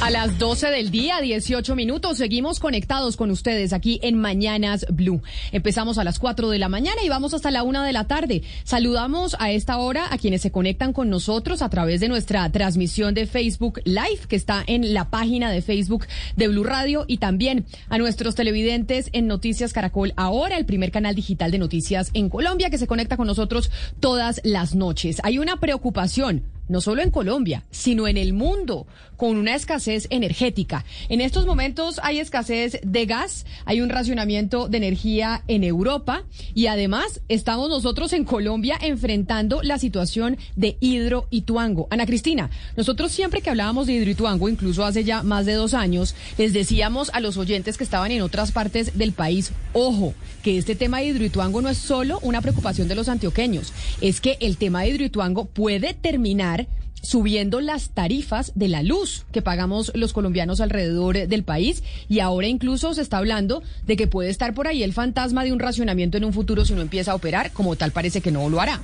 A las 12 del día, 18 minutos, seguimos conectados con ustedes aquí en Mañanas Blue. Empezamos a las 4 de la mañana y vamos hasta la 1 de la tarde. Saludamos a esta hora a quienes se conectan con nosotros a través de nuestra transmisión de Facebook Live, que está en la página de Facebook de Blue Radio, y también a nuestros televidentes en Noticias Caracol Ahora, el primer canal digital de noticias en Colombia, que se conecta con nosotros todas las noches. Hay una preocupación no solo en Colombia, sino en el mundo, con una escasez energética. En estos momentos hay escasez de gas, hay un racionamiento de energía en Europa y además estamos nosotros en Colombia enfrentando la situación de Hidroituango. Ana Cristina, nosotros siempre que hablábamos de Hidroituango, incluso hace ya más de dos años, les decíamos a los oyentes que estaban en otras partes del país, ojo, que este tema de Hidroituango no es solo una preocupación de los antioqueños, es que el tema de Hidroituango puede terminar subiendo las tarifas de la luz que pagamos los colombianos alrededor del país y ahora incluso se está hablando de que puede estar por ahí el fantasma de un racionamiento en un futuro si no empieza a operar, como tal parece que no lo hará.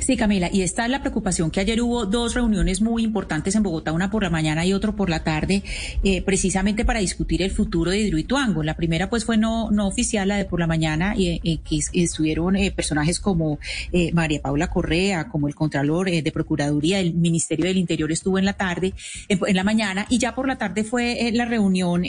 Sí, Camila, y esta es la preocupación que ayer hubo dos reuniones muy importantes en Bogotá, una por la mañana y otra por la tarde, eh, precisamente para discutir el futuro de Hidroituango. La primera pues fue no, no oficial, la de por la mañana, y eh, que estuvieron eh, personajes como María Paula Correa, como el Contralor de Procuraduría, el Ministerio del Interior estuvo en la tarde, en la mañana, y ya por la tarde fue la reunión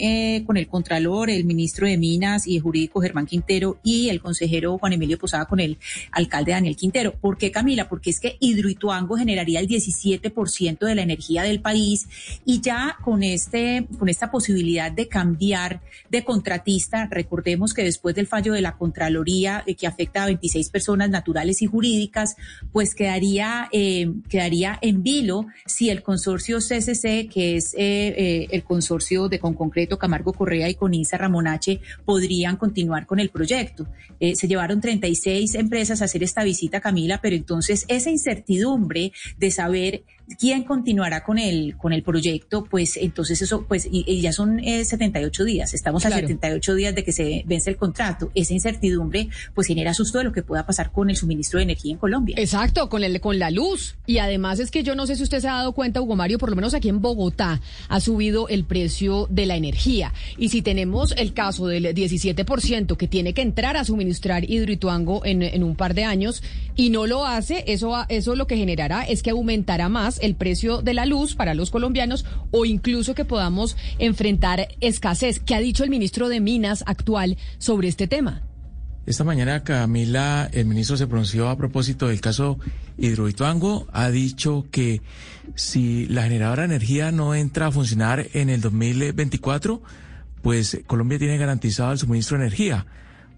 con el Contralor, el Ministro de Minas y Jurídico Germán Quintero y el consejero Juan Emilio Posada con el alcalde Daniel Quintero. ¿Por qué Camila, porque es que Hidroituango generaría el 17% de la energía del país y ya con este con esta posibilidad de cambiar de contratista, recordemos que después del fallo de la Contraloría eh, que afecta a 26 personas naturales y jurídicas, pues quedaría eh, quedaría en vilo si el consorcio CCC, que es eh, el consorcio de Con Concreto Camargo Correa y con Insa Ramonache, podrían continuar con el proyecto. se llevaron 36 empresas a hacer esta visita, Camila, pero entonces, esa incertidumbre de saber quién continuará con el, con el proyecto, pues entonces eso, pues y, ya son 78 eh, días, estamos a 78 días de que se vence el contrato. Esa incertidumbre pues genera susto de lo que pueda pasar con el suministro de energía en Colombia. Exacto, con, el, con la luz. Y además es que yo no sé si usted se ha dado cuenta, Hugo Mario, por lo menos aquí en Bogotá ha subido el precio de la energía. Y si tenemos el caso del 17% que tiene que entrar a suministrar Hidroituango en, en un par de años y no lo hace, eso, eso lo que generará es que aumentará más el precio de la luz para los colombianos o incluso que podamos enfrentar escasez. ¿Qué ha dicho el ministro de Minas actual sobre este tema? Esta mañana, Camila, el ministro se pronunció a propósito del caso Hidroituango. Ha dicho que si la generadora de energía no entra a funcionar en el 2024, pues Colombia tiene garantizado el suministro de energía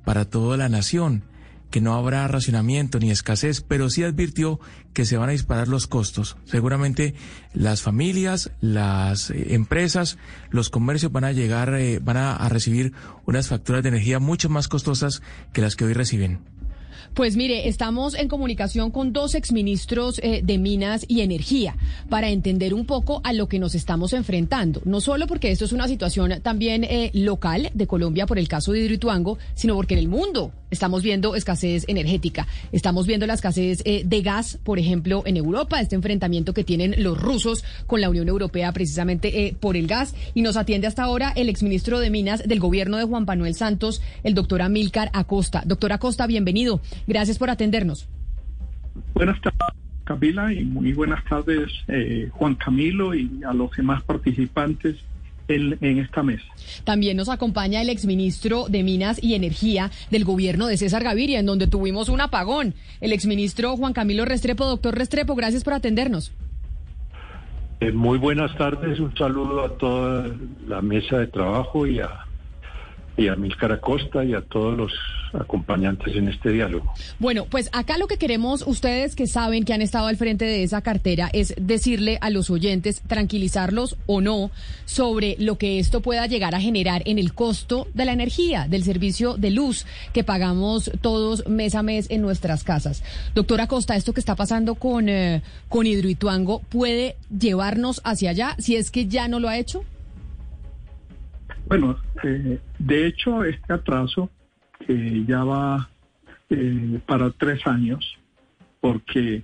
para toda la nación que no habrá racionamiento ni escasez, pero sí advirtió que se van a disparar los costos. Seguramente las familias, las eh, empresas, los comercios van a llegar, eh, van a recibir unas facturas de energía mucho más costosas que las que hoy reciben. Pues mire, estamos en comunicación con dos exministros eh, de Minas y Energía para entender un poco a lo que nos estamos enfrentando. No solo porque esto es una situación también eh, local de Colombia por el caso de Hidroituango, sino porque en el mundo estamos viendo escasez energética. Estamos viendo la escasez eh, de gas, por ejemplo, en Europa, este enfrentamiento que tienen los rusos con la Unión Europea precisamente por el gas. Y nos atiende hasta ahora el exministro de Minas del gobierno de Juan Manuel Santos, el doctor Amílcar Acosta. Doctor Acosta, bienvenido. Gracias por atendernos. Buenas tardes, Camila, y muy buenas tardes, eh, Juan Camilo, y a los demás participantes en, en esta mesa. También nos acompaña el exministro de Minas y Energía del gobierno de César Gaviria, en donde tuvimos un apagón. El exministro Juan Camilo Restrepo. Doctor Restrepo, gracias por atendernos. Eh, muy buenas tardes, un saludo a toda la mesa de trabajo y a y a Milcar Acosta y a todos los acompañantes en este diálogo. Bueno, pues acá lo que queremos ustedes que saben que han estado al frente de esa cartera es decirle a los oyentes, tranquilizarlos o no, sobre lo que esto pueda llegar a generar en el costo de la energía, del servicio de luz que pagamos todos mes a mes en nuestras casas. Doctora Acosta, esto que está pasando con, eh, con Hidroituango puede llevarnos hacia allá si es que ya no lo ha hecho? Bueno, eh, de hecho, este atraso que ya va eh, para tres años, porque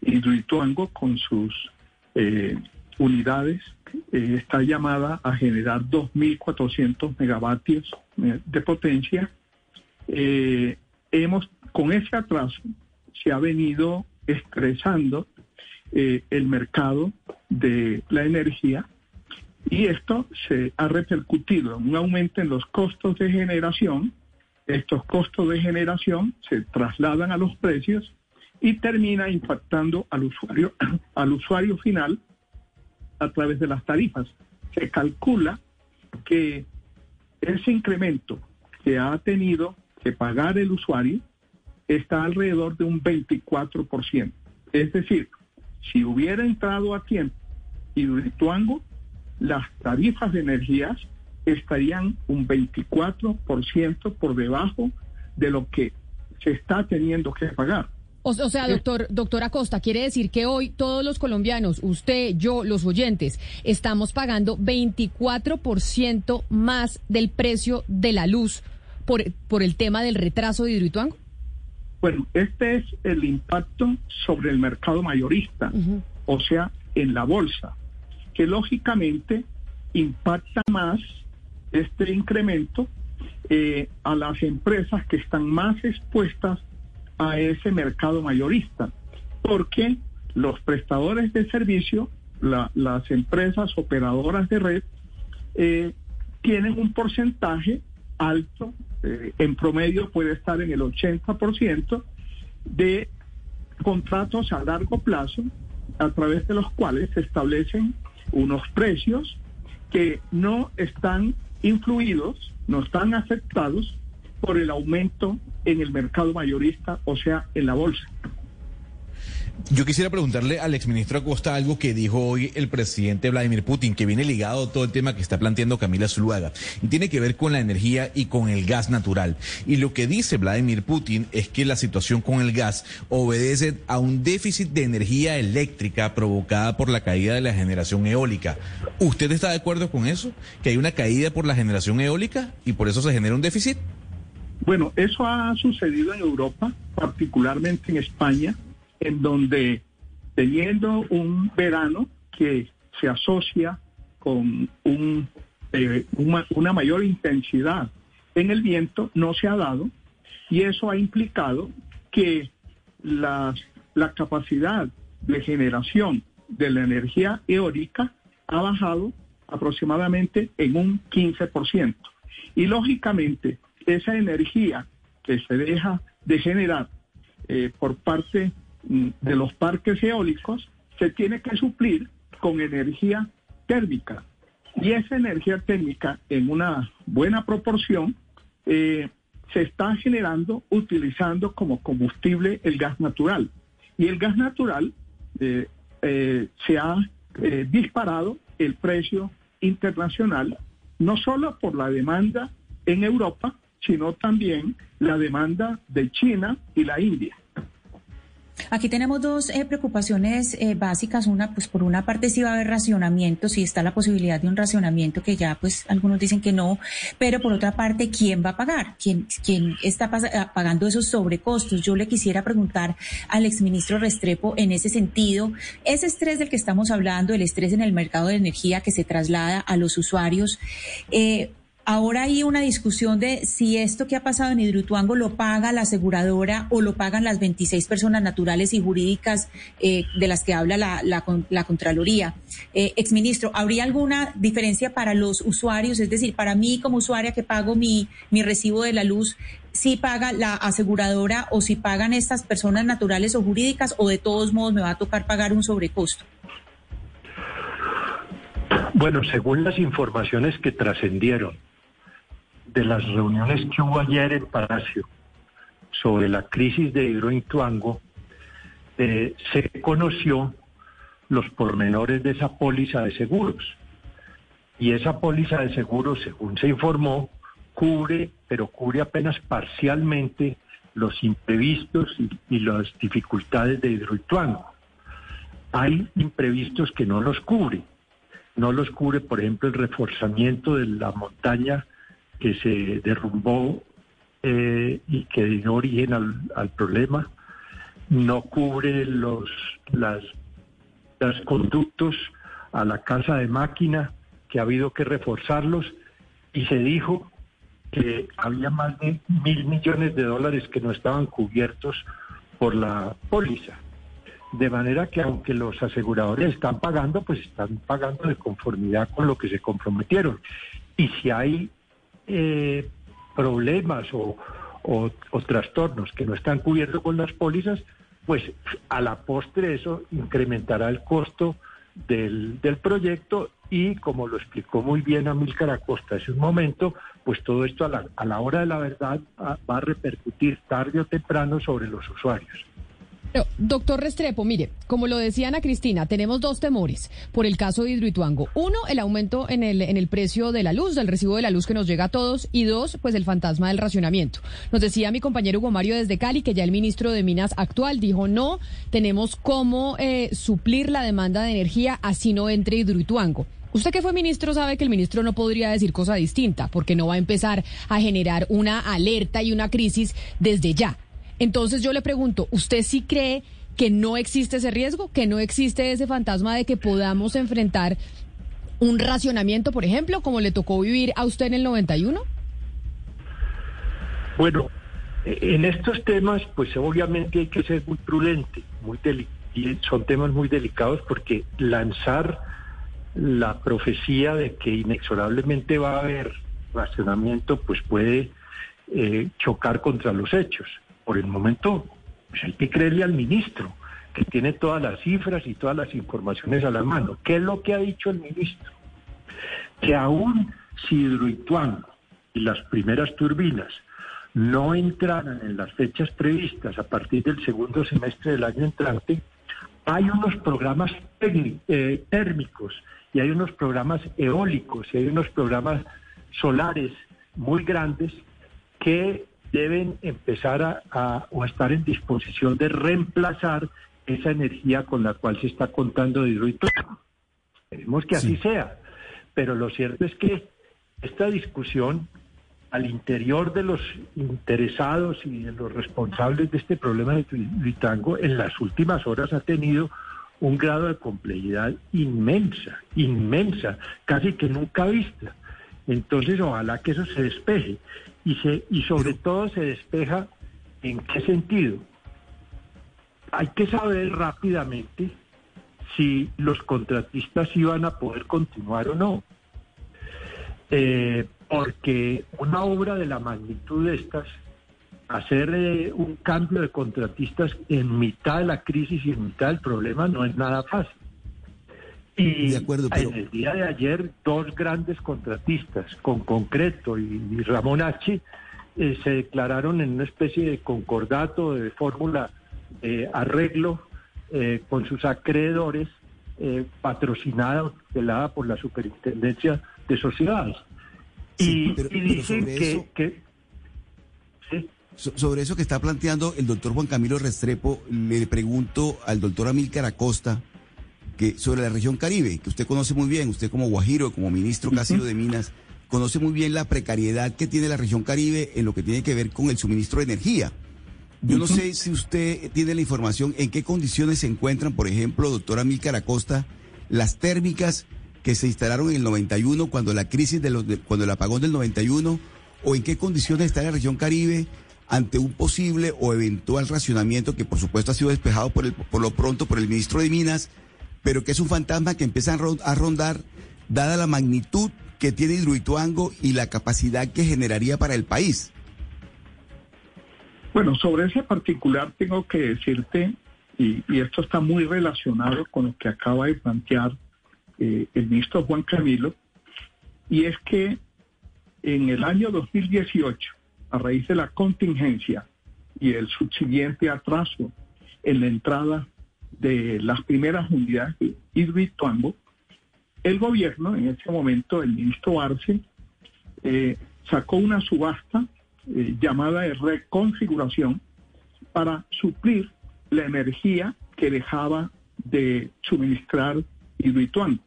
Hidroituango con sus eh, unidades está llamada a generar 2.400 megavatios de potencia. hemos, con ese atraso se ha venido estresando el mercado de la energía y esto se ha repercutido en un aumento en los costos de generación. Estos costos de generación se trasladan a los precios y termina impactando al usuario, al usuario final a través de las tarifas. Se calcula que ese incremento que ha tenido que pagar el usuario está alrededor de un 24%. Es decir, si hubiera entrado a tiempo y Hidroituango las tarifas de energías estarían un 24% por debajo de lo que se está teniendo que pagar. O, sea, doctor, doctor Acosta, quiere decir que hoy todos los colombianos, usted, yo, los oyentes, estamos pagando 24% más del precio de la luz por, por el tema del retraso de Hidroituango. Bueno, este es el impacto sobre el mercado mayorista, o sea, en la bolsa que lógicamente impacta más este incremento eh, a las empresas que están más expuestas a ese mercado mayorista, porque los prestadores de servicio, las empresas operadoras de red, eh, tienen un porcentaje alto, eh, en promedio puede estar en el 80% de contratos a largo plazo a través de los cuales se establecen unos precios que no están influidos, no están afectados por el aumento en el mercado mayorista, o sea, en la bolsa. Yo quisiera preguntarle al exministro Acosta algo que dijo hoy el presidente Vladimir Putin, que viene ligado a todo el tema que está planteando Camila Zuluaga, y tiene que ver con la energía y con el gas natural. Y lo que dice Vladimir Putin es que la situación con el gas obedece a un déficit de energía eléctrica provocada por la caída de la generación eólica. ¿Usted está de acuerdo con eso? ¿Que hay una caída por la generación eólica y por eso se genera un déficit? Bueno, eso ha sucedido en Europa, particularmente en España en donde teniendo un verano que se asocia con un, eh, una, mayor intensidad en el viento, no se ha dado y eso ha implicado que la, la capacidad de generación de la energía eólica ha bajado aproximadamente en un 15%. Y lógicamente, esa energía que se deja de generar eh, por parte de los parques eólicos se tiene que suplir con energía térmica. Y esa energía térmica, en una buena proporción, eh, se está generando utilizando como combustible el gas natural. Y el gas natural eh, eh, se ha disparado el precio internacional, no solo por la demanda en Europa, sino también la demanda de China y la India. Aquí tenemos dos eh, preocupaciones eh, básicas. Una, pues por una parte si va a haber racionamiento, si está la posibilidad de un racionamiento que ya pues algunos dicen que no, pero por otra parte, ¿quién va a pagar? ¿Quién, quién está ah, pagando esos sobrecostos? Yo le quisiera preguntar al exministro Restrepo en ese sentido, ese estrés del que estamos hablando, el estrés en el mercado de energía que se traslada a los usuarios, eh, Ahora hay una discusión de si esto que ha pasado en Hidroituango lo paga la aseguradora o lo pagan las 26 personas naturales y jurídicas eh, de las que habla la, la, Contraloría. Eh, exministro, ¿habría alguna diferencia para los usuarios? Es decir, para mí como usuaria que pago mi, mi recibo de la luz, si paga la aseguradora o si pagan estas personas naturales o jurídicas o de todos modos me va a tocar pagar un sobrecosto? Bueno, según las informaciones que trascendieron de las reuniones que hubo ayer en Palacio sobre la crisis de Hidroituango, eh, se conoció los pormenores de esa póliza de seguros. Y esa póliza de seguros, según se informó, cubre, pero cubre apenas parcialmente los imprevistos y, y las dificultades de Hidroituango. Hay imprevistos que no los cubre. No los cubre, por ejemplo, el reforzamiento de la montaña que se derrumbó eh, y que dio origen al, problema, no cubre los las, los conductos a la casa de máquina, que ha habido que reforzarlos, y se dijo que había más de mil millones de dólares que no estaban cubiertos por la póliza. De manera que aunque los aseguradores están pagando, pues están pagando de conformidad con lo que se comprometieron. Y si hay eh, problemas o, o, trastornos que no están cubiertos con las pólizas, pues a la postre eso incrementará el costo del, del proyecto y como lo explicó muy bien Amílcar Acosta hace un momento, pues todo esto a la, a la hora de la verdad va a repercutir tarde o temprano sobre los usuarios. Pero, doctor Restrepo, mire, como lo decía Ana Cristina, tenemos dos temores por el caso de Hidroituango. Uno, el aumento en el, en el precio de la luz, del recibo de la luz que nos llega a todos. Y dos, pues el fantasma del racionamiento. Nos decía mi compañero Hugo Mario desde Cali que ya el ministro de Minas actual dijo no, tenemos cómo eh, suplir la demanda de energía así no entre Hidroituango. Usted que fue ministro sabe que el ministro no podría decir cosa distinta porque no va a empezar a generar una alerta y una crisis desde ya. Entonces yo le pregunto, ¿usted sí cree que no existe ese riesgo, que no existe ese fantasma de que podamos enfrentar un racionamiento, por ejemplo, como le tocó vivir a usted en el 91? Bueno, en estos temas, pues obviamente hay que ser muy prudente, muy y son temas muy delicados porque lanzar la profecía de que inexorablemente va a haber racionamiento, pues puede eh, chocar contra los hechos por el momento pues hay que creerle al ministro, que tiene todas las cifras y todas las informaciones a la mano. ¿Qué es lo que ha dicho el ministro? Que aún si Hidroituango y las primeras turbinas no entraran en las fechas previstas a partir del segundo semestre del año entrante, hay unos programas eh, térmicos y hay unos programas eólicos y hay unos programas solares muy grandes que deben empezar a, a, o a estar en disposición de reemplazar esa energía con la cual se está contando de hidroituango. Esperemos que así sí. sea, pero lo cierto es que esta discusión al interior de los interesados y de los responsables de este problema de hidroituango en las últimas horas ha tenido un grado de complejidad inmensa, inmensa, casi que nunca vista. Entonces, ojalá que eso se despeje y, se, y sobre todo se despeja en qué sentido. Hay que saber rápidamente si los contratistas iban a poder continuar o no. Eh, porque una obra de la magnitud de estas, hacer eh, un cambio de contratistas en mitad de la crisis y en mitad del problema no es nada fácil. Y de acuerdo, pero... en el día de ayer, dos grandes contratistas, con concreto y, y Ramón H., eh, se declararon en una especie de concordato, de fórmula de arreglo eh, con sus acreedores, eh, patrocinada, velada por la Superintendencia de Sociedades. Sí, y, pero, y dicen pero que, eso... que ¿sí? sobre eso que está planteando el doctor Juan Camilo Restrepo, le pregunto al doctor Amílcar Acosta, que sobre la región Caribe, que usted conoce muy bien, usted como Guajiro, como ministro casi de Minas, conoce muy bien la precariedad que tiene la región Caribe en lo que tiene que ver con el suministro de energía. Yo no sé si usted tiene la información en qué condiciones se encuentran, por ejemplo, doctora Milcar Acosta, las térmicas que se instalaron en el 91 cuando la crisis de los de- cuando el apagón del 91 o en qué condiciones está la región Caribe ante un posible o eventual racionamiento que por supuesto ha sido despejado por el por lo pronto por el ministro de Minas, pero que es un fantasma que empieza a ron- a rondar dada la magnitud que tiene Hidroituango y la capacidad que generaría para el país. Bueno, sobre ese particular tengo que decirte, y, y esto está muy relacionado con lo que acaba de plantear eh, el ministro Juan Camilo, y es que en el año 2018, a raíz de la contingencia y el subsiguiente atraso en la entrada de las primeras unidades de Hidroituango, el gobierno, en ese momento, el ministro Arce, eh, sacó una subasta eh, llamada de reconfiguración para suplir la energía que dejaba de suministrar Hidroituango.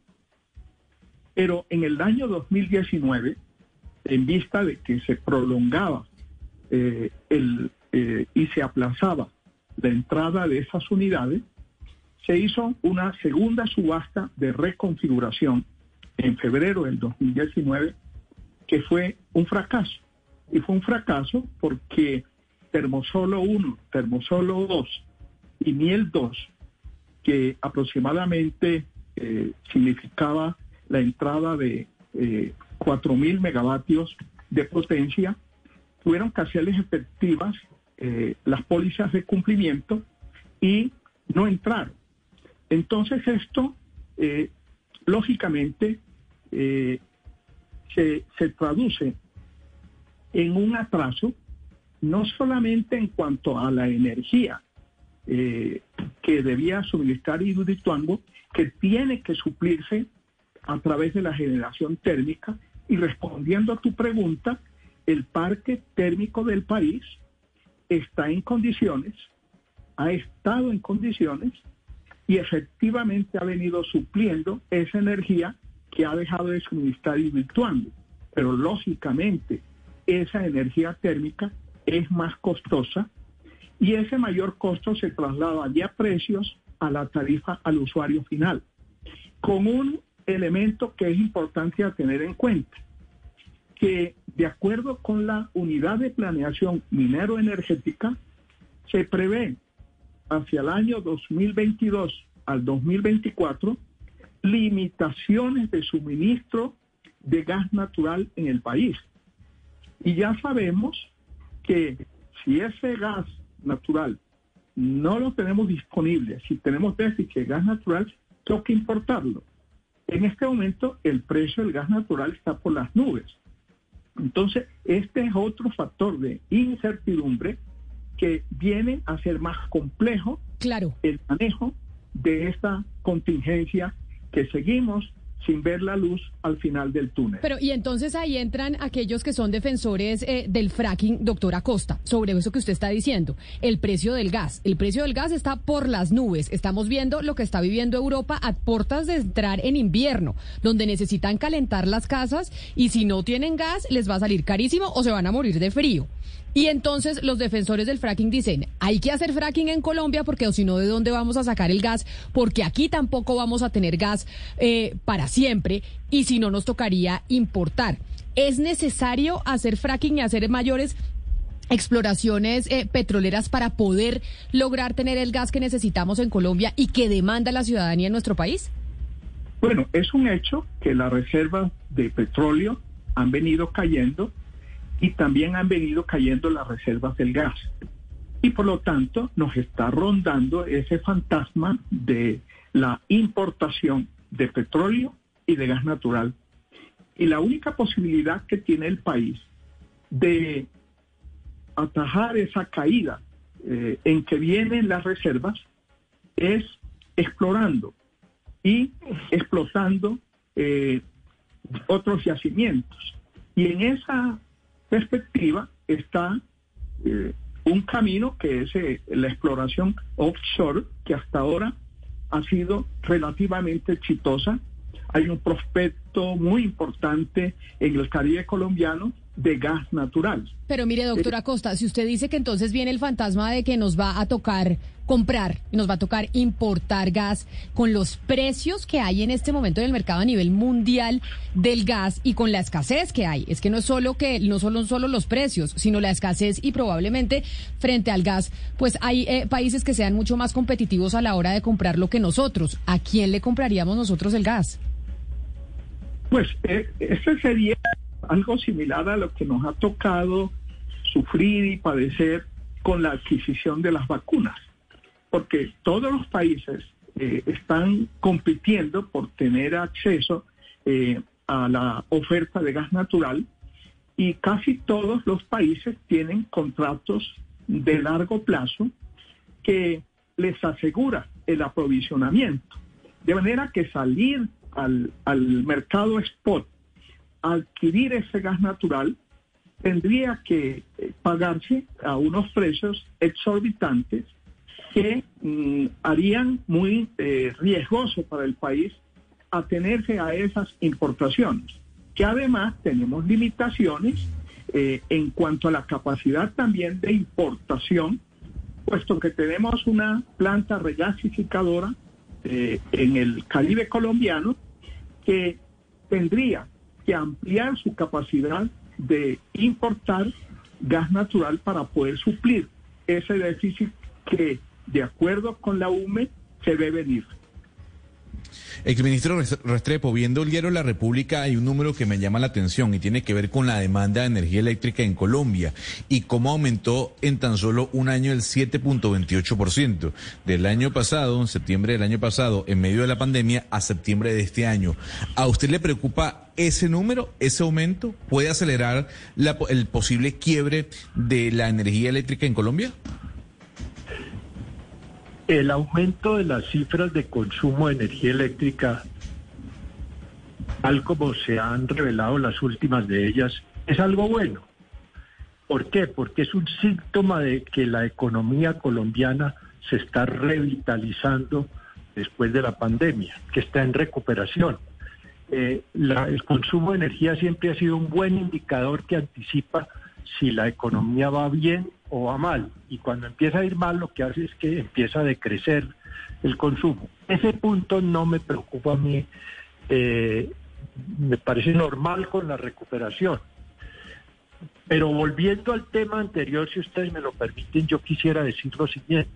Pero en el año 2019, en vista de que se prolongaba eh, el, y se aplazaba la entrada de esas unidades, se hizo una segunda subasta de reconfiguración en febrero del 2019 que fue un fracaso. Y fue un fracaso porque Termosolo 1, Termosolo 2 y Miel 2, que aproximadamente eh, significaba la entrada de eh, 4.000 megavatios de potencia, tuvieron que efectivas eh, las pólizas de cumplimiento y no entraron. Entonces esto, eh, lógicamente, eh, se, se traduce en un atraso, no solamente en cuanto a la energía eh, que debía suministrar Hidroituango, que tiene que suplirse a través de la generación térmica. Y respondiendo a tu pregunta, el parque térmico del país está en condiciones, ha estado en condiciones y efectivamente ha venido supliendo esa energía que ha dejado de suministrar Hidroituango. Pero lógicamente esa energía térmica es más costosa y ese mayor costo se traslada ya a precios a la tarifa al usuario final, con un elemento que es importante tener en cuenta, que de acuerdo con la unidad de planeación minero-energética, se prevé hacia el año 2022 al 2024 limitaciones de suministro de gas natural en el país. Y ya sabemos que si ese gas natural no lo tenemos disponible, si tenemos déficit de gas natural, toca importarlo. En este momento el precio del gas natural está por las nubes. Entonces, este es otro factor de incertidumbre que viene a ser más complejo Claro. el manejo de esta contingencia que seguimos sin ver la luz al final del túnel. Pero y entonces ahí entran aquellos que son defensores eh, del fracking, doctora Costa, sobre eso que usted está diciendo, el precio del gas. El precio del gas está por las nubes. Estamos viendo lo que está viviendo Europa a puertas de entrar en invierno, donde necesitan calentar las casas y si no tienen gas les va a salir carísimo o se van a morir de frío. Y entonces los defensores del fracking dicen, hay que hacer fracking en Colombia porque o si no, ¿de dónde vamos a sacar el gas? Porque aquí tampoco vamos a tener gas eh, para siempre y si no nos tocaría importar. ¿Es necesario hacer fracking y hacer mayores exploraciones eh, petroleras para poder lograr tener el gas que necesitamos en Colombia y que demanda la ciudadanía en nuestro país? Bueno, es un hecho que las reservas de petróleo han venido cayendo y también han venido cayendo las reservas del gas. Y por lo tanto nos está rondando ese fantasma de la importación de petróleo y de gas natural. Y la única posibilidad que tiene el país de atajar esa caída eh, en que vienen las reservas es explorando y explotando eh, otros yacimientos. Y en esa perspectiva está eh, un camino que es eh, la exploración offshore, que hasta ahora ha sido relativamente exitosa. Hay un prospecto muy importante en el Caribe colombiano de gas natural. Pero mire, doctora Costa, si usted dice que entonces viene el fantasma de que nos va a tocar comprar y nos va a tocar importar gas con los precios que hay en este momento en el mercado a nivel mundial del gas y con la escasez que hay. Es que no es solo que no solo solo los precios, sino la escasez y probablemente frente al gas, pues hay eh, países que sean mucho más competitivos a la hora de comprarlo que nosotros. ¿A quién le compraríamos nosotros el gas? Pues eh, ese sería algo similar a lo que nos ha tocado sufrir y padecer con la adquisición de las vacunas, porque todos los países eh, están compitiendo por tener acceso eh, a la oferta de gas natural y casi todos los países tienen contratos de largo plazo que les asegura el aprovisionamiento. De manera que salir al, al mercado spot adquirir ese gas natural tendría que eh, pagarse a unos precios exorbitantes que mm, harían muy eh, riesgoso para el país atenerse a esas importaciones, que además tenemos limitaciones eh, en cuanto a la capacidad también de importación, puesto que tenemos una planta regasificadora en el Caribe colombiano que tendría que ampliar su capacidad de importar gas natural para poder suplir ese déficit que, de acuerdo con la UME, se ve venir. Exministro Restrepo, viendo el diario La República hay un número que me llama la atención y tiene que ver con la demanda de energía eléctrica en Colombia y cómo aumentó en tan solo un año el 7.28% del año pasado, en septiembre del año pasado, en medio de la pandemia, a septiembre de este año. ¿A usted le preocupa ese número, ese aumento? ¿Puede acelerar el posible quiebre de la energía eléctrica en Colombia? El aumento de las cifras de consumo de energía eléctrica, tal como se han revelado las últimas de ellas, es algo bueno. ¿Por qué? Porque es un síntoma de que la economía colombiana se está revitalizando después de la pandemia, que está en recuperación. Eh, el consumo de energía siempre ha sido un buen indicador que anticipa si la economía va bien o va mal. Y cuando empieza a ir mal, lo que hace es que empieza a decrecer el consumo. Ese punto no me preocupa a mí. Eh, me parece normal con la recuperación. Pero volviendo al tema anterior, si ustedes me lo permiten, yo quisiera decir lo siguiente.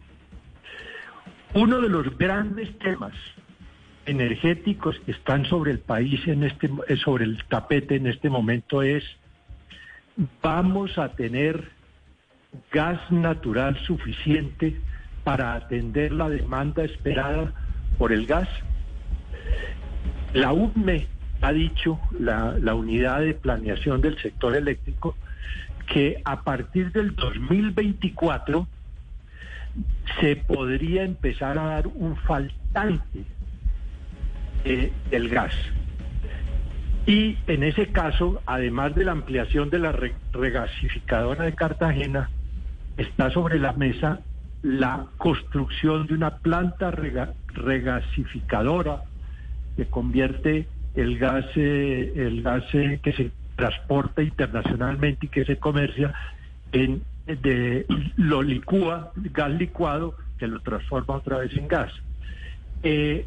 Uno de los grandes temas energéticos que están sobre el país en este sobre el tapete en este momento es vamos a tener gas natural suficiente para atender la demanda esperada por el gas. La UME ha dicho, la, la unidad de planeación del sector eléctrico, que a partir del 2024 se podría empezar a dar un faltante del gas. Y en ese caso, además de la ampliación de la regasificadora de Cartagena, está sobre la mesa la construcción de una planta regasificadora que convierte el gas, eh, el gas eh, que se transporta internacionalmente y que se comercia en de lo licúa, gas licuado, que lo transforma otra vez en gas. Eh,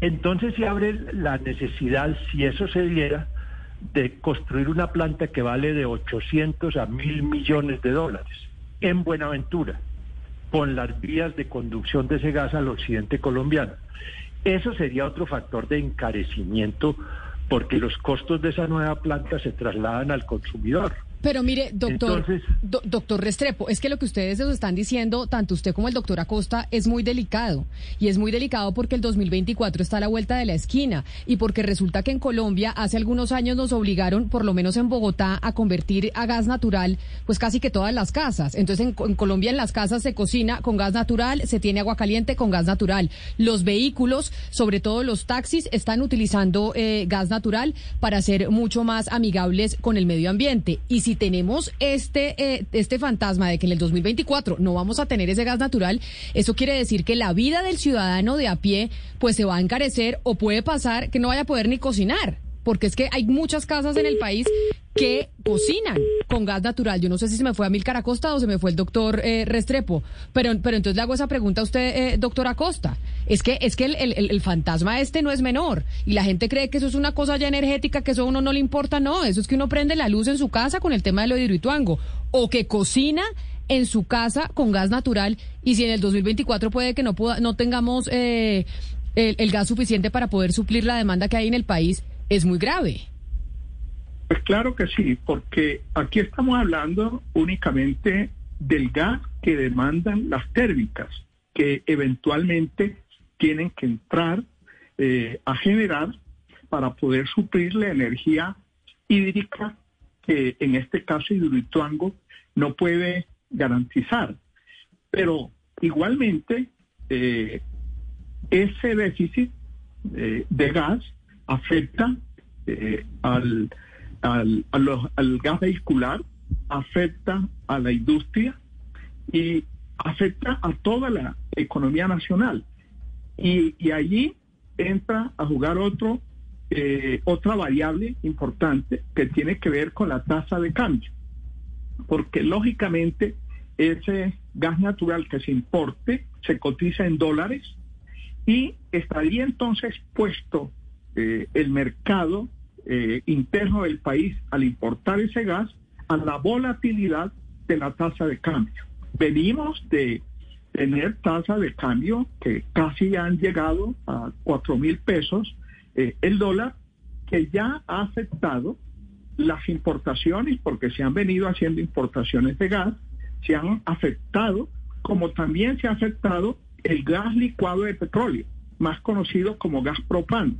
entonces se abre la necesidad, si eso se diera, de construir una planta que vale de 800 a 1000 millones de dólares en Buenaventura, con las vías de conducción de ese gas al occidente colombiano. Eso sería otro factor de encarecimiento porque los costos de esa nueva planta se trasladan al consumidor. Pero mire, doctor, doctor Restrepo, es que lo que ustedes nos están diciendo, tanto usted como el doctor Acosta, es muy delicado. Y es muy delicado porque el 2024 está a la vuelta de la esquina y porque resulta que en Colombia hace algunos años nos obligaron, por lo menos en Bogotá, a convertir a gas natural, pues casi que todas las casas. Entonces en, Colombia en las casas se cocina con gas natural, se tiene agua caliente con gas natural. Los vehículos, sobre todo los taxis, están utilizando eh, gas natural para ser mucho más amigables con el medio ambiente. Y si tenemos este, eh, este fantasma de que en el 2024 no vamos a tener ese gas natural, eso quiere decir que la vida del ciudadano de a pie pues se va a encarecer o puede pasar que no vaya a poder ni cocinar porque es que hay muchas casas en el país que cocinan con gas natural. Yo no sé si se me fue a Milcar Acosta o se me fue el doctor eh, Restrepo, pero, pero entonces le hago esa pregunta a usted, eh, doctor Acosta. Es que, es que el, el, el, fantasma este no es menor y la gente cree que eso es una cosa ya energética, que eso a uno no le importa. No, eso es que uno prende la luz en su casa con el tema de lo de hidroituango o que cocina en su casa con gas natural y si en el 2024 puede que no, pueda, no tengamos eh, el, el gas suficiente para poder suplir la demanda que hay en el país, es muy grave. Pues claro que sí, porque aquí estamos hablando únicamente del gas que demandan las térmicas, que eventualmente tienen que entrar eh, a generar para poder suplir la energía hídrica que en este caso Hidroituango no puede garantizar. Pero igualmente eh, ese déficit eh, de gas afecta al al, al gas vehicular, afecta a la industria y afecta a toda la economía nacional. Y, y allí entra a jugar otro, eh, otra variable importante que tiene que ver con la tasa de cambio. Porque lógicamente ese gas natural que se importe se cotiza en dólares y estaría entonces puesto eh, el mercado eh, interno del país al importar ese gas a la volatilidad de la tasa de cambio. Venimos de tener tasa de cambio que casi han llegado a cuatro mil pesos eh, el dólar, que ya ha afectado las importaciones, porque se han venido haciendo importaciones de gas, se han afectado, como también se ha afectado el gas licuado de petróleo, más conocido como gas propano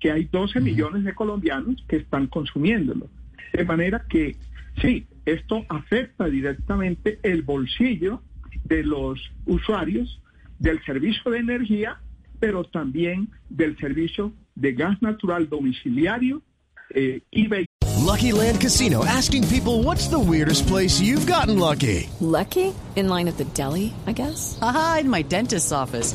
que hay 12 millones de colombianos que están consumiéndolo. De manera que sí, esto afecta directamente el bolsillo de los usuarios del servicio de energía, pero también del servicio de gas natural domiciliario eh, y Lucky Land Casino asking people what's the weirdest place you've gotten lucky. Lucky? In line at the deli, I guess. Aha, in my dentist's office.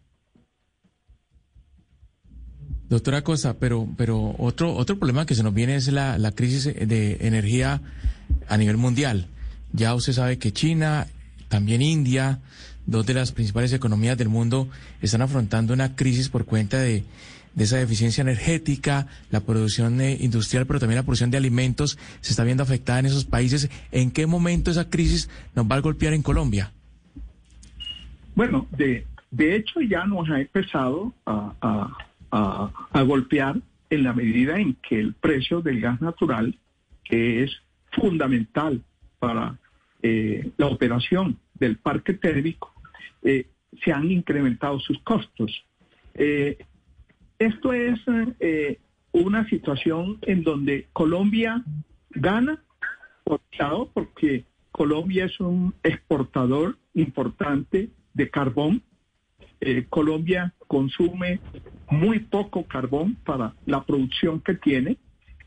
Doctora Cosa, pero, pero otro, otro problema que se nos viene es la, la crisis de energía a nivel mundial. Ya usted sabe que China, también India, dos de las principales economías del mundo, están afrontando una crisis por cuenta de, de esa deficiencia energética, la producción eh, industrial, pero también la producción de alimentos se está viendo afectada en esos países. ¿En qué momento esa crisis nos va a golpear en Colombia? Bueno, de, de hecho ya nos ha empezado a, golpear en la medida en que el precio del gas natural, que es fundamental para eh, la operación del parque térmico, eh, se han incrementado sus costos. Eh, esto es una situación en donde Colombia gana, por lado, porque Colombia es un exportador importante de carbón. Colombia consume muy poco carbón para la producción que tiene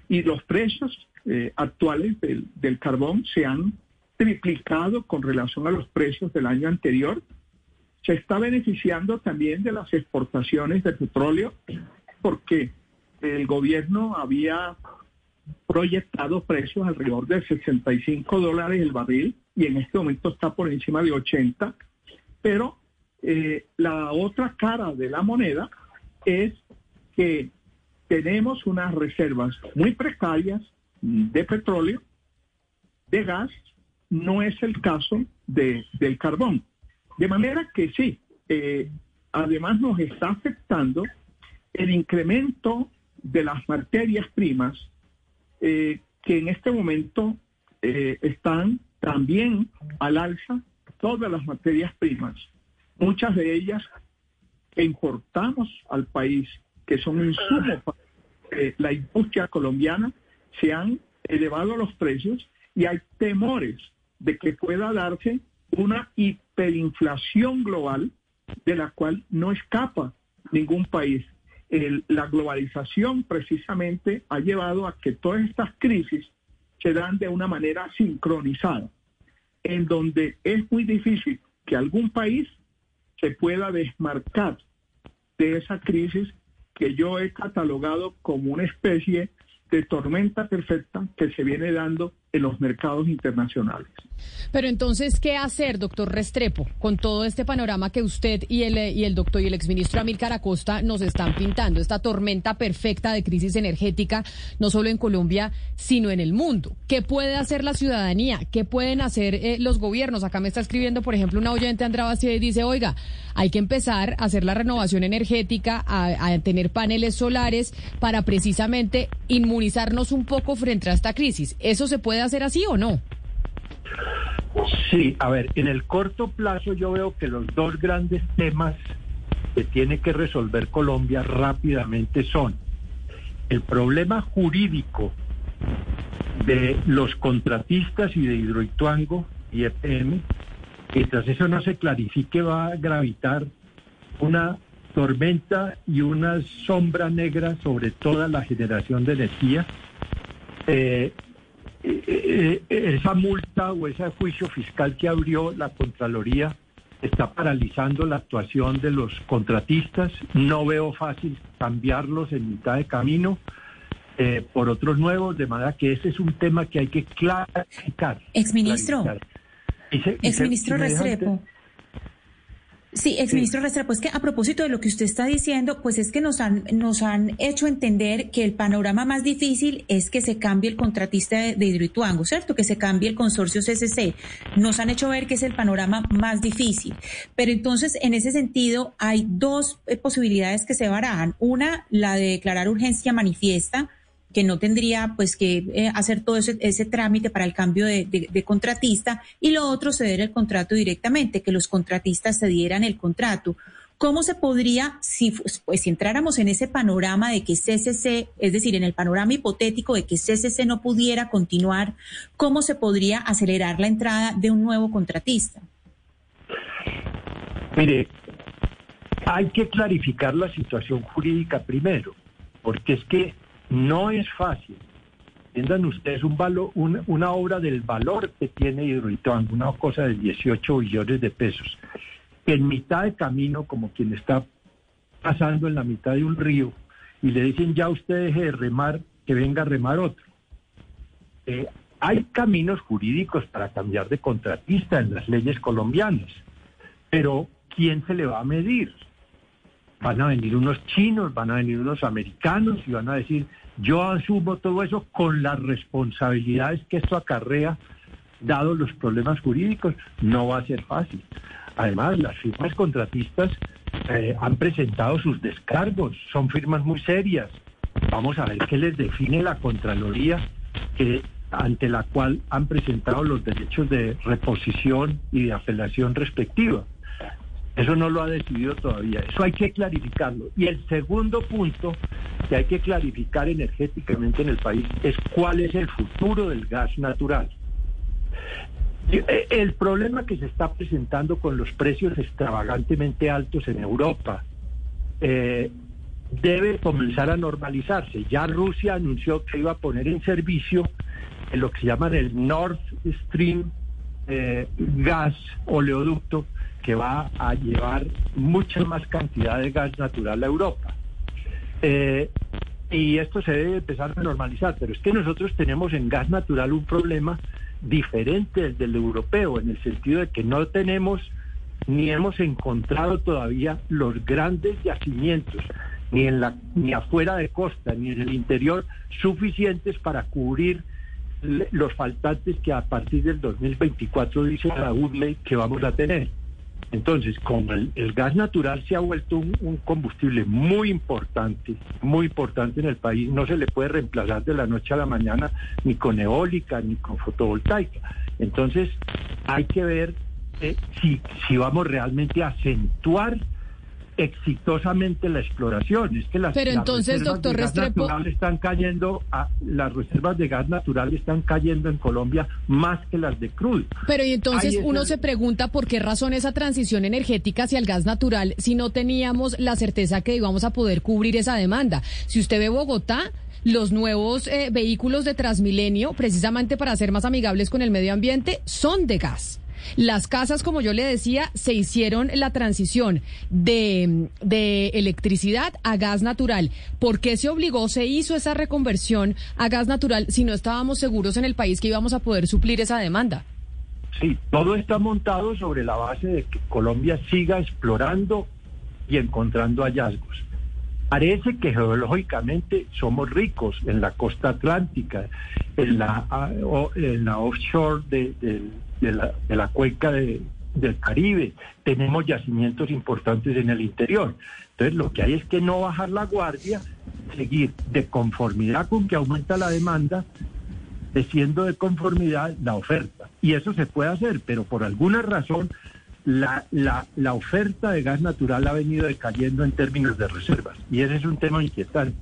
y los precios eh, actuales del, del, carbón se han triplicado con relación a los precios del año anterior. Se está beneficiando también de las exportaciones de petróleo porque el gobierno había proyectado precios alrededor de 65 dólares el barril y en este momento está por encima de 80, pero eh, la otra cara de la moneda es que tenemos unas reservas muy precarias de petróleo, de gas, no es el caso de, del carbón. De manera que sí, eh, además nos está afectando el incremento de las materias primas eh, que en este momento están también al alza, todas las materias primas, muchas de ellas que importamos al país, que son insumos para la industria colombiana, se han elevado los precios y hay temores de que pueda darse una hiperinflación global de la cual no escapa ningún país. El- la globalización precisamente ha llevado a que todas estas crisis se dan de una manera sincronizada, en donde es muy difícil que algún país se pueda desmarcar de esa crisis que yo he catalogado como una especie de tormenta perfecta que se viene dando en los mercados internacionales. Pero entonces, ¿qué hacer, doctor Restrepo, con todo este panorama que usted y el, eh, y el doctor y el exministro Amílcar Acosta nos están pintando? Esta tormenta perfecta de crisis energética, no solo en Colombia, sino en el mundo. ¿Qué puede hacer la ciudadanía? ¿Qué pueden hacer eh, los gobiernos? Acá me está escribiendo, por ejemplo, una oyente, Andrea Bastida, y dice, oiga, hay que empezar a hacer la renovación energética, a, a tener paneles solares para precisamente inmunizarnos un poco frente a esta crisis. ¿Eso se puede hacer así o no? Sí, a ver, en el corto plazo yo veo que los dos grandes temas que tiene que resolver Colombia rápidamente son el problema jurídico de los contratistas y de Hidroituango y EPM. Mientras eso no se clarifique va a gravitar una tormenta y una sombra negra sobre toda la generación de energía. Eh, eh, eh, esa multa o ese juicio fiscal que abrió la Contraloría está paralizando la actuación de los contratistas. No veo fácil cambiarlos en mitad de camino eh, por otros nuevos, de manera que ese es un tema que hay que clarificar. Exministro. clarificar. Y se- y se- Exministro Restrepo. Sí, exministro Restrepo, es que a propósito de lo que usted está diciendo, pues es que nos han, nos han hecho entender que el panorama más difícil es que se cambie el contratista de, de Hidroituango, ¿cierto? Que se cambie el consorcio CCC. Nos han hecho ver que es el panorama más difícil. Pero entonces, en ese sentido, hay dos eh, posibilidades que se barajan. Una, la de declarar urgencia manifiesta, que no tendría pues que eh, hacer todo ese, ese trámite para el cambio de, contratista y lo otro ceder el contrato directamente, que los contratistas cedieran el contrato. ¿Cómo se podría, si, pues, si entráramos en ese panorama de que CCC, es decir, en el panorama hipotético de que CCC no pudiera continuar, cómo se podría acelerar la entrada de un nuevo contratista? Mire, hay que clarificar la situación jurídica primero, porque es que no es fácil. Entiendan ustedes un valo- un- una obra del valor que tiene Hidroituango, una cosa de 18 billones de pesos, que en mitad de camino, como quien está pasando en la mitad de un río, y le dicen ya usted deje de remar, que venga a remar otro. Eh, hay caminos jurídicos para cambiar de contratista en las leyes colombianas, pero ¿quién se le va a medir? Van a venir unos chinos, van a venir unos americanos y van a decir, yo asumo todo eso con las responsabilidades que esto acarrea, dado los problemas jurídicos, no va a ser fácil. Además, las firmas contratistas eh, han presentado sus descargos, son firmas muy serias. Vamos a ver qué les define la Contraloría, que, ante la cual han presentado los derechos de reposición y de apelación respectiva. Eso no lo ha decidido todavía. Eso hay que clarificarlo. Y el segundo punto que hay que clarificar energéticamente en el país es cuál es el futuro del gas natural. Y, eh, El problema que se está presentando con los precios extravagantemente altos en Europa eh, debe comenzar a normalizarse. Ya Rusia anunció que iba a poner en servicio lo que se llama el Nord Stream eh, gas oleoducto que va a llevar mucha más cantidad de gas natural a Europa. Eh, y esto se debe empezar a normalizar, pero es que nosotros tenemos en gas natural un problema diferente del europeo, en el sentido de que no tenemos ni hemos encontrado todavía los grandes yacimientos, ni en la ni afuera de costa, ni en el interior, suficientes para cubrir los faltantes que a partir del 2024 dice la UDLE que vamos a tener. Entonces, como el, el gas natural se ha vuelto un, combustible muy importante, muy importante en el país, no se le puede reemplazar de la noche a la mañana ni con eólica ni con fotovoltaica. Entonces, hay que ver eh, si, si vamos realmente a acentuar exitosamente la exploración. Es que las, Pero las entonces, reservas doctor de gas Restrepo- natural están cayendo, a- las reservas de gas natural están cayendo en Colombia más que las de crudo. Pero y entonces uno se pregunta por qué razón esa transición energética hacia el gas natural si no teníamos la certeza que íbamos a poder cubrir esa demanda. Si usted ve Bogotá, los nuevos eh, vehículos de Transmilenio, precisamente para ser más amigables con el medio ambiente, son de gas. Las casas, como yo le decía, se hicieron la transición de, de electricidad a gas natural. ¿Por qué se obligó, se hizo esa reconversión a gas natural si no estábamos seguros en el país que íbamos a poder suplir esa demanda? Sí, todo está montado sobre la base de que Colombia siga explorando y encontrando hallazgos. Parece que geológicamente somos ricos en la costa atlántica, en la, ah, en la offshore de, de- de la, de la cuenca de- del Caribe. Tenemos yacimientos importantes en el interior. Entonces lo que hay es que no bajar la guardia, seguir de conformidad con que aumenta la demanda, siendo de conformidad la oferta. Y eso se puede hacer, pero por alguna razón la, la, la oferta de gas natural ha venido decayendo en términos de reservas. Y ese es un tema inquietante.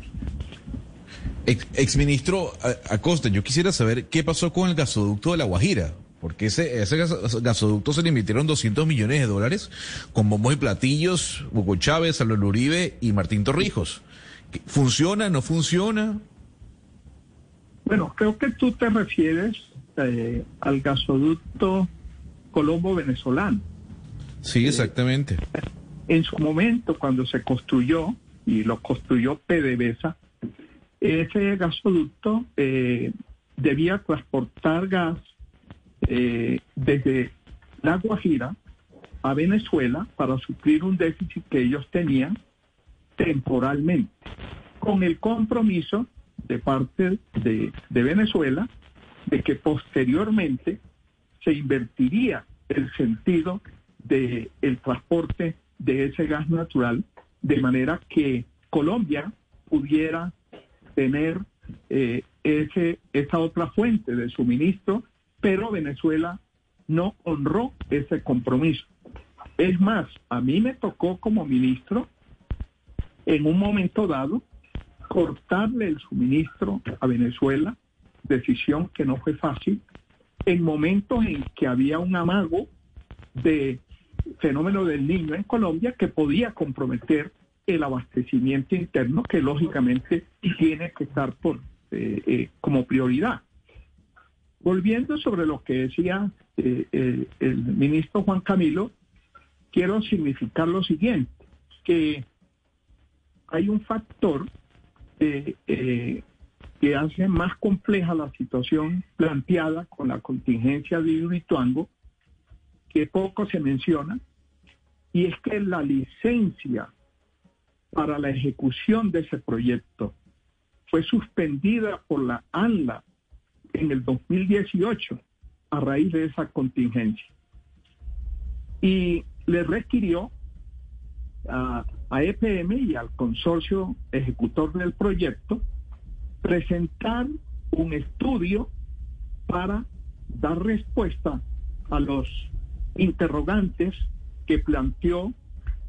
Ex, exministro Acosta, yo quisiera saber qué pasó con el gasoducto de La Guajira. Porque ese, ese gas- gasoducto se le invirtieron 200 millones de dólares con bombos y platillos, Hugo Chávez, Salvador Uribe y Martín Torrijos. ¿Qué- ¿Funciona? ¿No funciona? Bueno, creo que tú te refieres eh, al gasoducto colombo-venezolano. Sí, exactamente. En su momento, cuando se construyó, y lo construyó PDVSA, ese gasoducto eh, debía transportar gas eh, desde La Guajira a Venezuela para suplir un déficit que ellos tenían temporalmente, con el compromiso de parte de, de Venezuela de que posteriormente se invertiría el sentido del el transporte de ese gas natural de manera que Colombia pudiera tener eh, ese, esa otra fuente de suministro, pero Venezuela no honró ese compromiso. Es más, a mí me tocó como ministro, en un momento dado, cortarle el suministro a Venezuela, decisión que no fue fácil, en momentos en que había un amago de fenómeno del niño en Colombia que podía comprometer el abastecimiento interno que lógicamente tiene que estar por, eh, eh, como prioridad. Volviendo sobre lo que decía eh, eh, el ministro Juan Camilo, quiero significar lo siguiente, que hay un factor eh, que hace más compleja la situación planteada con la contingencia de Hidroituango, que poco se menciona, y es que la licencia para la ejecución de ese proyecto fue suspendida por la ANLA en el 2018 a raíz de esa contingencia. Y le requirió a, a EPM y al consorcio ejecutor del proyecto presentar un estudio para dar respuesta a los interrogantes que planteó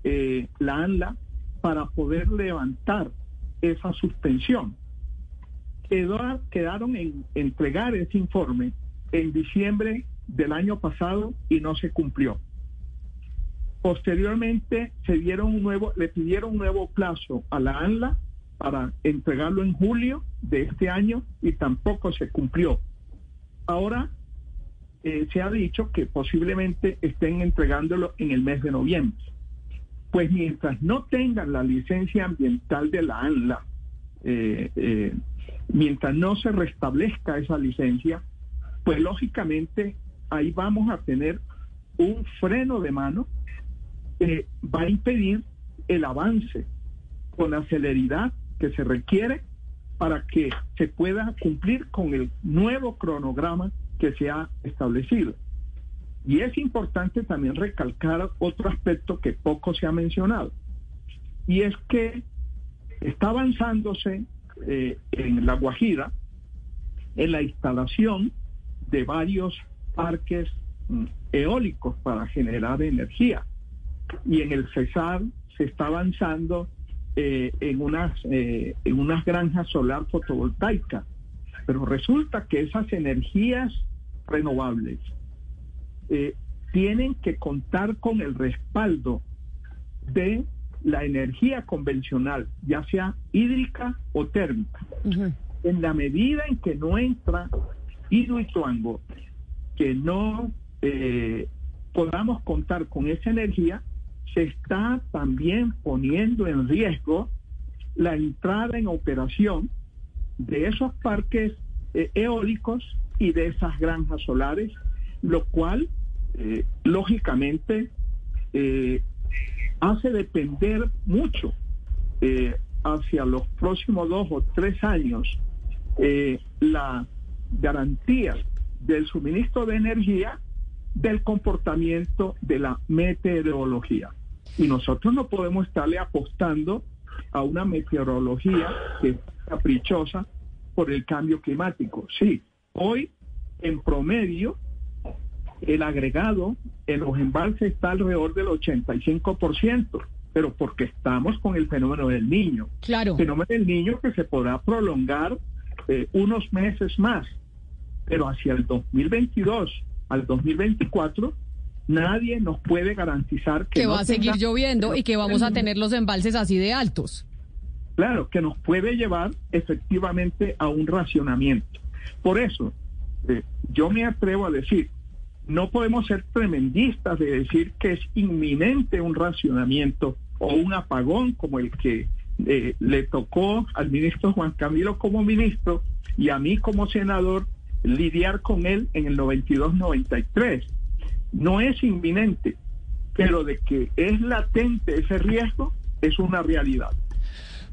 eh, la ANLA para poder levantar esa suspensión. Quedaron en entregar ese informe en diciembre del año pasado y no se cumplió. Posteriormente se dieron un nuevo, le pidieron un nuevo plazo a la ANLA para entregarlo en julio de este año y tampoco se cumplió. Ahora eh, se ha dicho que posiblemente estén entregándolo en el mes de noviembre. Pues mientras no tengan la licencia ambiental de la ANLA, eh, eh, mientras no se restablezca esa licencia, pues lógicamente ahí vamos a tener un freno de mano que va a impedir el avance con la celeridad que se requiere para que se pueda cumplir con el nuevo cronograma que se ha establecido. Y es importante también recalcar otro aspecto que poco se ha mencionado, y es que está avanzándose eh, en La Guajira en la instalación de varios parques mm, eólicos para generar energía. Y en el CESAR se está avanzando eh, en, unas, eh, en unas granjas solar fotovoltaicas, pero resulta que esas energías renovables tienen que contar con el respaldo de la energía convencional, ya sea hídrica o térmica. En la medida en que no entra Hidroituango, que no eh, podamos contar con esa energía, se está también poniendo en riesgo la entrada en operación de esos parques eh, eólicos y de esas granjas solares, lo cual, eh, lógicamente, hace depender mucho hacia los próximos dos o tres años la garantía del suministro de energía del comportamiento de la meteorología. Y nosotros no podemos estarle apostando a una meteorología que caprichosa por el cambio climático. Sí, hoy en promedio el agregado en los embalses está alrededor del 85%, pero porque estamos con el fenómeno del niño. Claro. El fenómeno del niño que se podrá prolongar eh, unos meses más, pero hacia el 2022 al 2024 nadie nos puede garantizar que, que va a seguir lloviendo y que vamos a tener los embalses así de altos. Claro, que nos puede llevar efectivamente a un racionamiento. Por eso, eh, yo me atrevo a decir, no podemos ser tremendistas de decir que es inminente un racionamiento o un apagón como el que eh, le tocó al ministro Juan Camilo como ministro y a mí como senador lidiar con él en el 92-93. No es inminente, pero de que es latente ese riesgo es una realidad.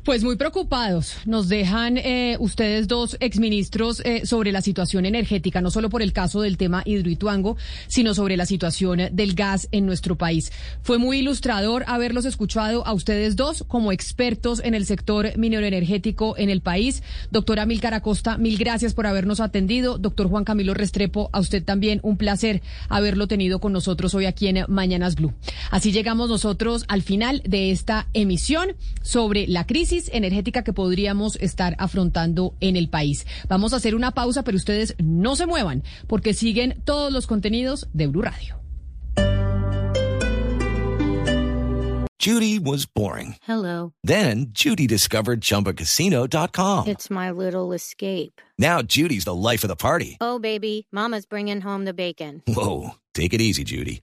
Pues muy preocupados nos dejan eh, ustedes dos exministros eh, sobre la situación energética, no solo por el caso del tema Hidroituango, sino sobre la situación del gas en nuestro país. Fue muy ilustrador haberlos escuchado a ustedes dos como expertos en el sector minero energético en el país. Doctora Milcar Acosta, mil gracias por habernos atendido. Doctor Juan Camilo Restrepo, a usted también un placer haberlo tenido con nosotros hoy aquí en Mañanas Blue. Así llegamos nosotros al final de esta emisión sobre la crisis energética que podríamos estar afrontando en el país. Vamos a hacer una pausa, pero ustedes no se muevan porque siguen todos los contenidos de Blue Radio. Judy was boring. Hello. Then Judy discovered ChumbaCasino.com. It's my little escape. Now Judy's the life of the party. Oh, baby, Mama's bringing home the bacon. Whoa, take it easy, Judy.